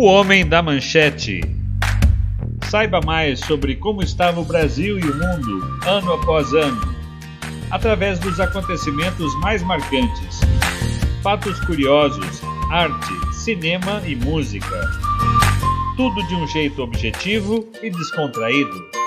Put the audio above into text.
O Homem da Manchete. Saiba mais sobre como estava o Brasil e o mundo ano após ano, através dos acontecimentos mais marcantes, fatos curiosos, arte, cinema e música. Tudo de um jeito objetivo e descontraído.